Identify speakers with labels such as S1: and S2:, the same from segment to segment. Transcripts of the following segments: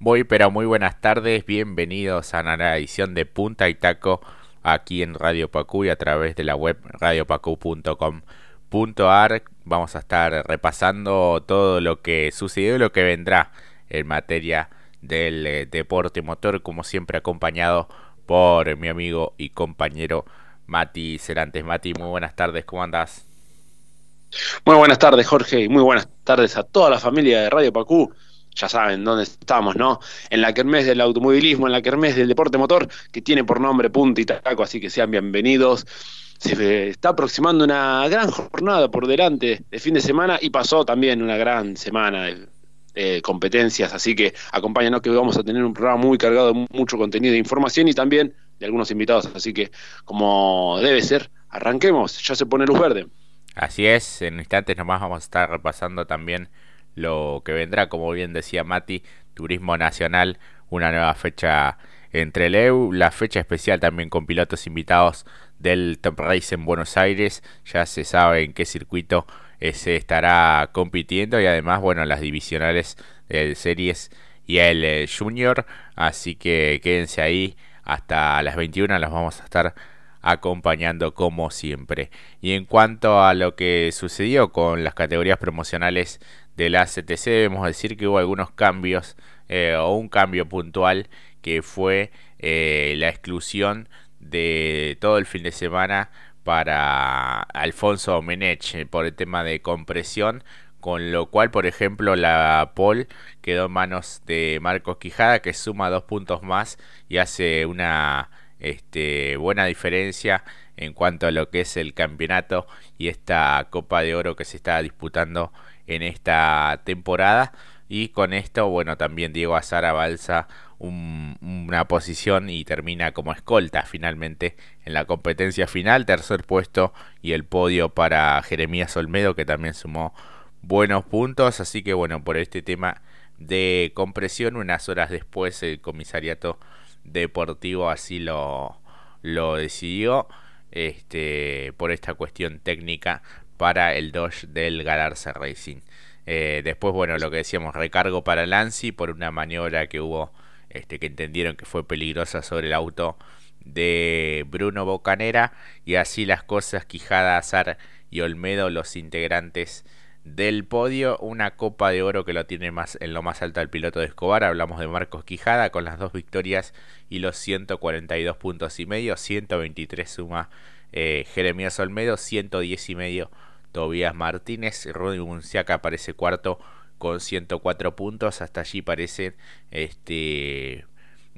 S1: Muy pero muy buenas tardes, bienvenidos a la edición de Punta y Taco aquí en Radio Pacu y a través de la web radiopacu.com.ar. Vamos a estar repasando todo lo que sucedió y lo que vendrá en materia del eh, deporte motor, como siempre acompañado por mi amigo y compañero Mati Cerantes. Mati, muy buenas tardes, ¿cómo andas?
S2: Muy buenas tardes, Jorge, y muy buenas tardes a toda la familia de Radio Pacú ya saben dónde estamos, ¿no? En la kermés del automovilismo, en la kermés del deporte motor, que tiene por nombre Punta y Taco, así que sean bienvenidos. Se está aproximando una gran jornada por delante de fin de semana y pasó también una gran semana de, competencias, así que acompáñanos que vamos a tener un programa muy cargado de mucho contenido de información y también de algunos invitados, así que como debe ser, arranquemos, ya se pone luz verde.
S1: Así es, en instantes nomás vamos a estar repasando también lo que vendrá, como bien decía Mati, Turismo Nacional, una nueva fecha entre el EU, la fecha especial también con pilotos invitados del Top Race en Buenos Aires, ya se sabe en qué circuito eh, se estará compitiendo y además, bueno, las divisionales de series y el eh, Junior, así que quédense ahí hasta las 21, las vamos a estar acompañando como siempre. Y en cuanto a lo que sucedió con las categorías promocionales de la CTC debemos decir que hubo algunos cambios eh, o un cambio puntual que fue eh, la exclusión de todo el fin de semana para Alfonso Menech eh, por el tema de compresión con lo cual por ejemplo la pole quedó en manos de Marcos Quijada que suma dos puntos más y hace una este, buena diferencia en cuanto a lo que es el campeonato y esta Copa de Oro que se está disputando en esta temporada. Y con esto, bueno, también Diego Azar avanza una posición y termina como escolta finalmente en la competencia final. Tercer puesto y el podio para Jeremías Olmedo, que también sumó buenos puntos. Así que, bueno, por este tema de compresión, unas horas después el comisariato deportivo así lo, lo decidió. Este, por esta cuestión técnica para el Dodge del Galarza Racing. Eh, después, bueno, lo que decíamos, recargo para Lancy por una maniobra que hubo, este, que entendieron que fue peligrosa sobre el auto de Bruno Bocanera. Y así las cosas, Quijada, Azar y Olmedo, los integrantes del podio. Una copa de oro que lo tiene más, en lo más alto el piloto de Escobar. Hablamos de Marcos Quijada con las dos victorias y los 142 puntos y medio. 123 suma eh, Jeremías Olmedo, 110 y medio Tobías Martínez, Rodri Munciaca aparece cuarto con 104 puntos, hasta allí parece este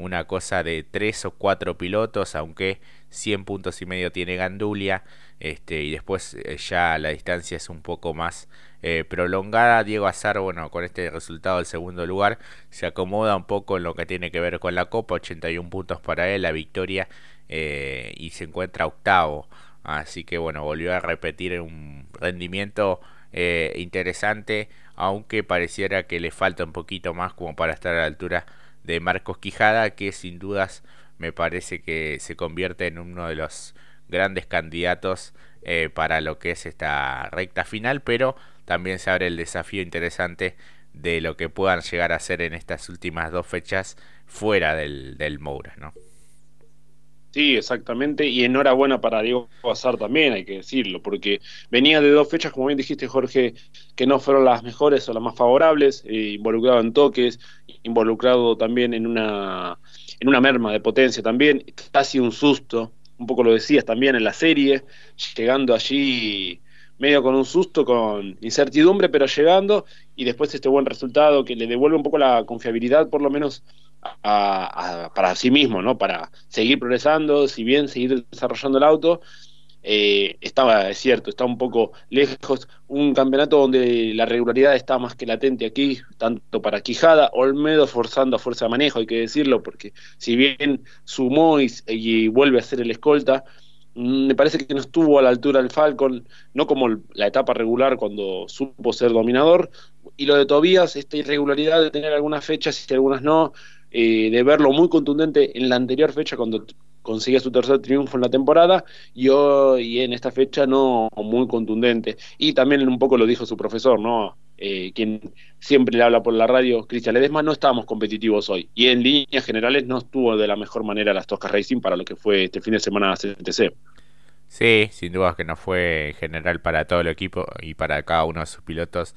S1: una cosa de 3 o 4 pilotos, aunque 100 puntos y medio tiene Gandulia, este, y después eh, ya la distancia es un poco más eh, prolongada. Diego Azar, bueno, con este resultado del segundo lugar, se acomoda un poco en lo que tiene que ver con la Copa, 81 puntos para él, la victoria, eh, y se encuentra octavo. Así que bueno, volvió a repetir un rendimiento eh, interesante, aunque pareciera que le falta un poquito más como para estar a la altura de Marcos Quijada, que sin dudas me parece que se convierte en uno de los grandes candidatos eh, para lo que es esta recta final, pero también se abre el desafío interesante de lo que puedan llegar a ser en estas últimas dos fechas fuera del, del Moura, ¿no?
S2: Sí, exactamente, y enhorabuena para Diego Bazar también, hay que decirlo, porque venía de dos fechas, como bien dijiste Jorge, que no fueron las mejores o las más favorables, eh, involucrado en toques, involucrado también en una, en una merma de potencia también, casi un susto, un poco lo decías también en la serie, llegando allí medio con un susto, con incertidumbre, pero llegando, y después este buen resultado que le devuelve un poco la confiabilidad, por lo menos para sí mismo, ¿no? Para seguir progresando, si bien seguir desarrollando el auto. Eh, estaba, es cierto, está un poco lejos. Un campeonato donde la regularidad está más que latente aquí, tanto para Quijada, Olmedo forzando a fuerza de manejo, hay que decirlo, porque si bien sumó y, y vuelve a ser el escolta, mm, me parece que no estuvo a la altura del Falcon, no como la etapa regular cuando supo ser dominador. Y lo de Tobías, esta irregularidad de tener algunas fechas y algunas no, eh, de verlo muy contundente en la anterior fecha cuando conseguía su tercer triunfo en la temporada y hoy en esta fecha no muy contundente. Y también un poco lo dijo su profesor, ¿no? Eh, quien siempre le habla por la radio, Cristian Ledesma, no estábamos competitivos hoy. Y en líneas generales no estuvo de la mejor manera las Toscas Racing para lo que fue este fin de semana CTC.
S1: Sí, sin duda que no fue en general para todo el equipo y para cada uno de sus pilotos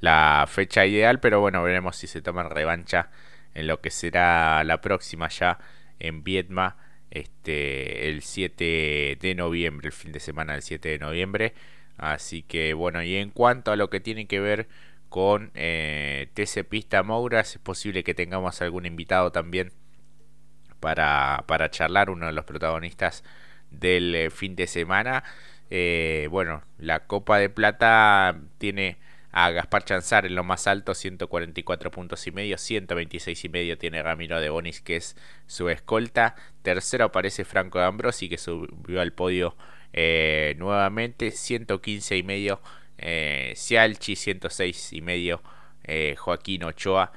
S1: la fecha ideal, pero bueno, veremos si se toman revancha en lo que será la próxima ya en Vietma este el 7 de noviembre, el fin de semana del 7 de noviembre. Así que bueno, y en cuanto a lo que tiene que ver con eh, TC Pista Mouras, es posible que tengamos algún invitado también para, para charlar, uno de los protagonistas del eh, fin de semana. Eh, bueno, la Copa de Plata tiene a Gaspar Chanzar en lo más alto, 144 puntos y medio, 126 y medio tiene Ramiro de Bonis, que es su escolta. Tercero aparece Franco Ambrosi, que subió al podio eh, nuevamente, 115 y medio eh, Cialchi, 106 y medio eh, Joaquín Ochoa.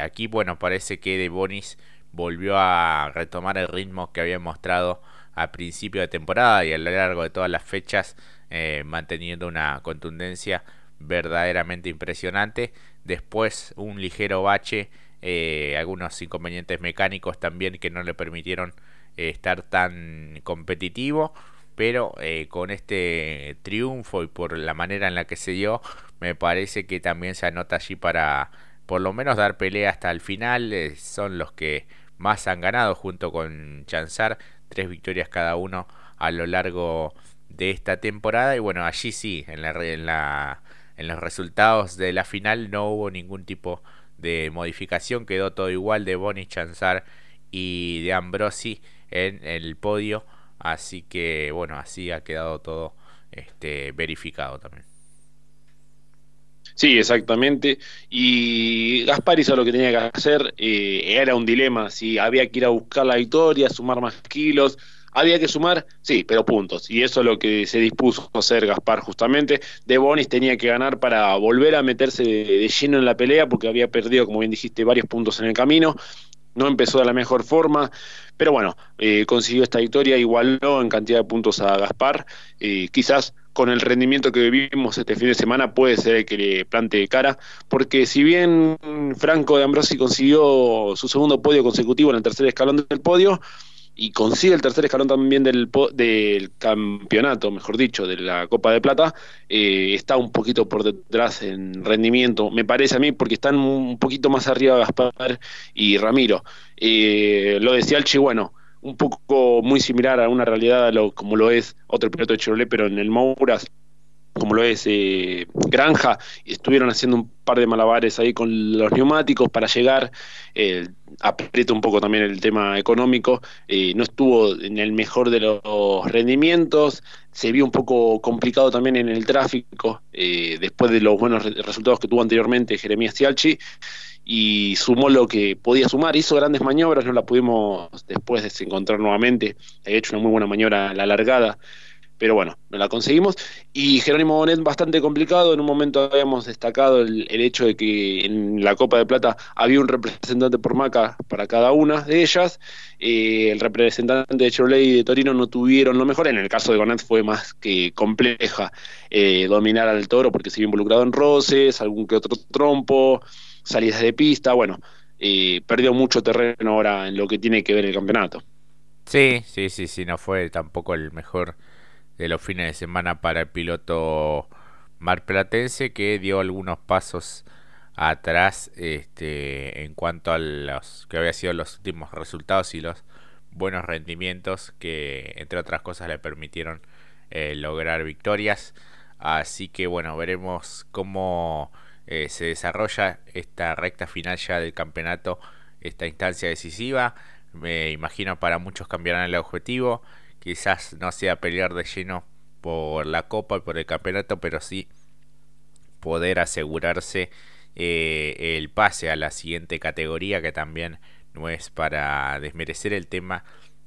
S1: Aquí, bueno, parece que de Bonis volvió a retomar el ritmo que había mostrado a principio de temporada y a lo largo de todas las fechas, manteniendo una contundencia verdaderamente impresionante. Después un ligero bache, eh, algunos inconvenientes mecánicos también que no le permitieron eh, estar tan competitivo. Pero eh, con este triunfo y por la manera en la que se dio, me parece que también se anota allí para por lo menos dar pelea hasta el final. son los que más han ganado junto con Chanzar, tres victorias cada uno a lo largo de esta temporada. Y bueno, allí sí, en la, en la en los resultados de la final no hubo ningún tipo de modificación, quedó todo igual de Bonnie Chanzar y de Ambrosi en el podio, así que bueno, así ha quedado todo este, verificado también.
S2: Sí, exactamente. Y Gaspar hizo lo que tenía que hacer. Eh, era un dilema si había que ir a buscar la victoria, sumar más kilos, había que sumar, sí, pero puntos. Y eso es lo que se dispuso a hacer Gaspar justamente. De Bonis tenía que ganar para volver a meterse de, lleno en la pelea porque había perdido, como bien dijiste, varios puntos en el camino. No empezó de la mejor forma, pero bueno, eh, consiguió esta victoria, igualó en cantidad de puntos a Gaspar. Eh, quizás con el rendimiento que vivimos este fin de semana puede ser que le plante cara, porque si bien Franco de Ambrosi consiguió su segundo podio consecutivo en el tercer escalón del podio, y consigue el tercer escalón también del, del campeonato, mejor dicho, de la Copa de Plata, eh, está un poquito por detrás en rendimiento, me parece a mí, porque están un poquito más arriba Gaspar y Ramiro. Eh, lo decía Alchi, bueno, un poco muy similar a una realidad lo, como lo es otro piloto de Chevrolet, pero en el Mouras como lo es eh, Granja, estuvieron haciendo un par de malabares ahí con los neumáticos para llegar, eh, aprieta un poco también el tema económico, eh, no estuvo en el mejor de los rendimientos, se vio un poco complicado también en el tráfico, eh, después de los buenos resultados que tuvo anteriormente Jeremías Cialchi, y sumó lo que podía sumar, hizo grandes maniobras, no la pudimos después desencontrar nuevamente, había hecho una muy buena maniobra a la largada, pero bueno, no la conseguimos. Y Jerónimo Bonet bastante complicado, en un momento habíamos destacado el, hecho de que en la Copa de Plata había un representante por Maca para cada una de ellas, eh, el representante de Chevrolet y de Torino no tuvieron lo mejor, en el caso de Bonet fue más que compleja eh, dominar al toro porque se vio involucrado en roces, algún que otro trompo, salidas de pista, bueno, eh, perdió mucho terreno ahora en lo que tiene que ver el campeonato.
S1: Sí, sí, sí, sí, no fue tampoco el mejor de los fines de semana para el piloto marplatense que dio algunos pasos atrás este, en cuanto a los que había sido los últimos resultados y los buenos rendimientos que entre otras cosas le permitieron eh, lograr victorias. Así que bueno veremos cómo eh, se desarrolla esta recta final ya del campeonato esta instancia decisiva. Me imagino para muchos cambiarán el objetivo quizás no sea pelear de lleno por la copa y por el campeonato, pero sí poder asegurarse eh, el pase a la siguiente categoría, que también no es para desmerecer el tema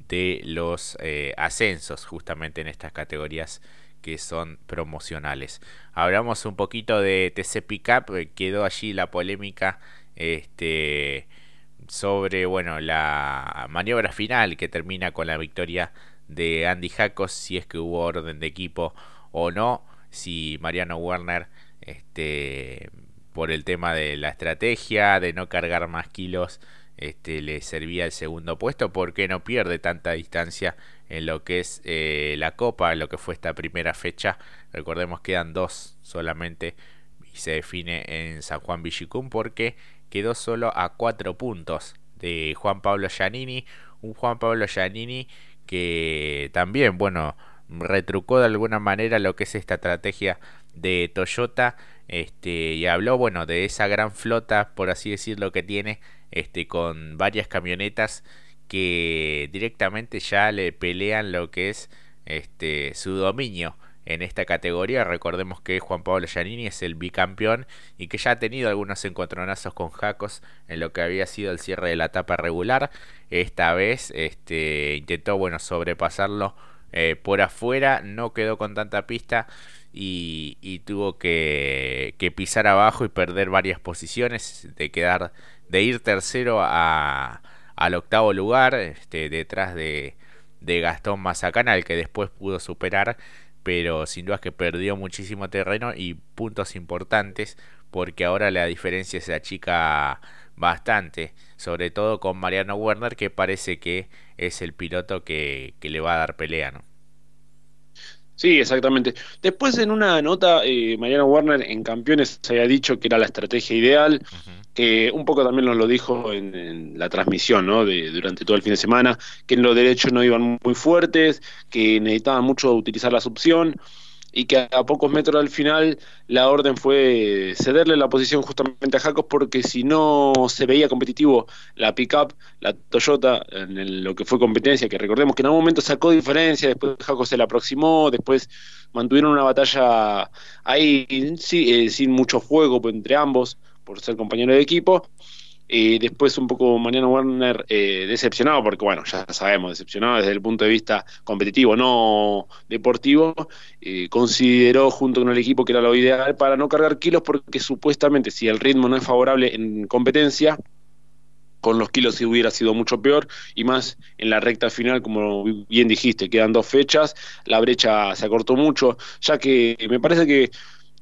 S1: de los eh, ascensos justamente en estas categorías que son promocionales. Hablamos un poquito de TC Pickup, eh, quedó allí la polémica este sobre bueno la maniobra final que termina con la victoria de Andy Jacos, si es que hubo orden de equipo o no, si Mariano Werner este por el tema de la estrategia, de no cargar más kilos, este, le servía el segundo puesto, porque no pierde tanta distancia en lo que es eh, la Copa, en lo que fue esta primera fecha. Recordemos que quedan dos solamente y se define en San Juan Villicum porque quedó solo a cuatro puntos de Juan Pablo Giannini, un Juan Pablo Giannini que también, bueno, retrucó de alguna manera lo que es esta estrategia de Toyota este y habló bueno de esa gran flota por así decirlo que tiene este con varias camionetas que directamente ya le pelean lo que es este su dominio en esta categoría. Recordemos que Juan Pablo Giannini es el bicampeón y que ya ha tenido algunos encontronazos con Jacos en lo que había sido el cierre de la etapa regular. Esta vez este, intentó bueno sobrepasarlo eh, por afuera, no quedó con tanta pista y, tuvo que, pisar abajo y perder varias posiciones, de quedar, de ir tercero a, al octavo lugar, este, detrás de, de Gastón Mazacana, el que después pudo superar, pero sin duda que perdió muchísimo terreno y puntos importantes, porque ahora la diferencia se achica bastante, sobre todo con Mariano Werner, que parece que es el piloto que, que le va a dar pelea, ¿no?
S2: Sí, exactamente. Después en una nota, eh, Mariano Warner en Campeones se había dicho que era la estrategia ideal, que un poco también nos lo dijo en, la transmisión, ¿no? De, durante todo el fin de semana, que en los derechos no iban muy fuertes, que necesitaban mucho utilizar la opción y que a pocos metros al final la orden fue cederle la posición justamente a Jacos porque si no se veía competitivo la pickup, la Toyota, en lo que fue competencia, que recordemos que en algún momento sacó diferencia, después Jacos se la aproximó, después mantuvieron una batalla ahí eh, sin mucho fuego entre ambos por ser compañero de equipo. Y después un poco Mariano Werner eh, decepcionado, porque bueno, ya sabemos, decepcionado desde el punto de vista competitivo, no deportivo, eh, consideró junto con el equipo que era lo ideal para no cargar kilos, porque supuestamente si el ritmo no es favorable en competencia, con los kilos hubiera sido mucho peor, y más en la recta final, como bien dijiste, quedan dos fechas, la brecha se acortó mucho, ya que me parece que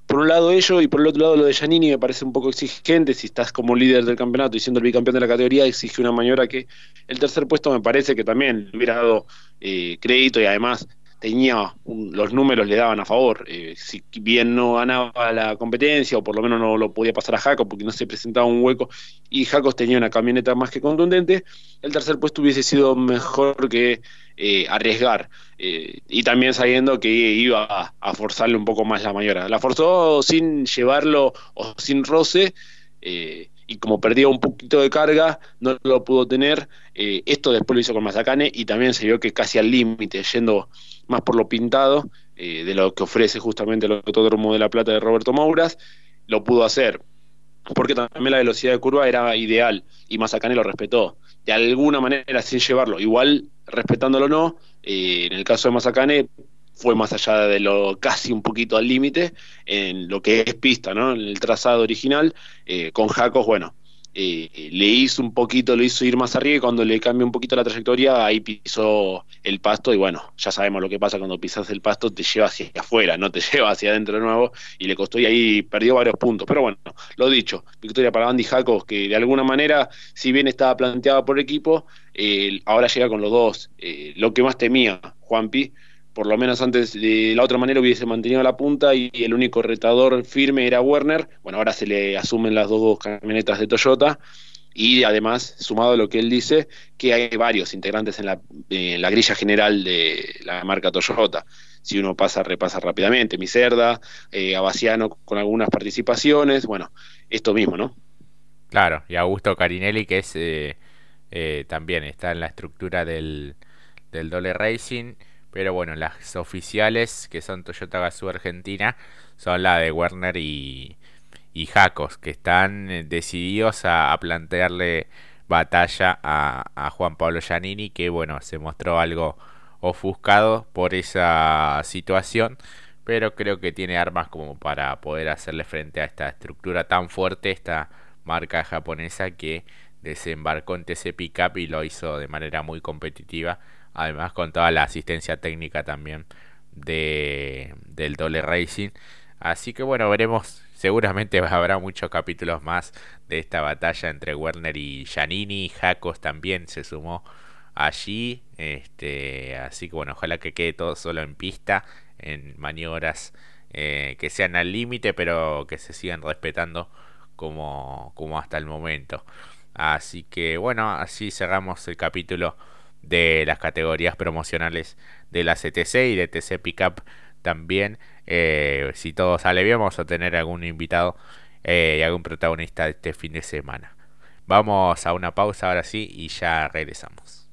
S2: por un lado ello y por el otro lado lo de Giannini me parece un poco exigente, si estás como líder del campeonato y siendo el bicampeón de la categoría exige una maniobra que el tercer puesto me parece que también le hubiera dado eh, crédito y además tenía los números le daban a favor. Eh, si bien no ganaba la competencia, o por lo menos no lo podía pasar a Jaco porque no se presentaba un hueco, y Jacos tenía una camioneta más que contundente, el tercer puesto hubiese sido mejor que eh, arriesgar. Eh, y también sabiendo que iba a, forzarle un poco más la mayora. La forzó sin llevarlo o sin roce. Y como perdía un poquito de carga, no lo pudo tener. Esto después lo hizo con Mazacane y también se vio que casi al límite, yendo más por lo pintado eh, de lo que ofrece justamente el Autódromo de la Plata de Roberto Mouras, lo pudo hacer. Porque también la velocidad de curva era ideal y Mazacane lo respetó. De alguna manera, sin llevarlo, igual respetándolo no, eh, en el caso de Mazacane fue más allá de lo casi un poquito al límite en lo que es pista, ¿no? En el trazado original, eh, con Jacos, bueno, eh, le hizo un poquito, le hizo ir más arriba y cuando le cambió un poquito la trayectoria, ahí pisó el pasto y bueno, ya sabemos lo que pasa cuando pisas el pasto, te lleva hacia afuera, no te lleva hacia adentro de nuevo y le costó y ahí perdió varios puntos. Pero bueno, lo dicho, victoria para Andy Jacos, que de alguna manera, si bien estaba planteada por equipo, eh, ahora llega con los dos. lo que más temía Juanpi, por lo menos antes de la otra manera hubiese mantenido la punta y el único retador firme era Werner. Bueno, ahora se le asumen las dos camionetas de Toyota y además, sumado a lo que él dice, que hay varios integrantes en la, grilla general de la marca Toyota. Si uno pasa, repasa rápidamente, Miserda, eh, Abaciano con algunas participaciones, bueno, esto mismo, ¿no?
S1: Claro, y Augusto Carinelli, que es eh, eh, también está en la estructura del, del Dole Racing pero bueno, las oficiales, que son Toyota Gazoo Argentina, son la de Werner y, Jacos, que están eh, decididos a, plantearle batalla a, a, Juan Pablo Giannini, que bueno, se mostró algo ofuscado por esa situación, pero creo que tiene armas como para poder hacerle frente a esta estructura tan fuerte, esta marca japonesa que desembarcó en TC Pickup y lo hizo de manera muy competitiva, además con toda la asistencia técnica también de, del Dole Racing. Así que bueno, veremos, seguramente habrá muchos capítulos más de esta batalla entre Werner y Giannini, Jacos también se sumó allí, este, así que bueno, ojalá que quede todo solo en pista, en maniobras eh, que sean al límite, pero que se sigan respetando como, como hasta el momento. Así que bueno, así cerramos el capítulo de las categorías promocionales de la CTC y de TC Pickup también. Eh, si todo sale bien, vamos a tener algún invitado eh, y algún protagonista este fin de semana. Vamos a una pausa ahora sí y ya regresamos.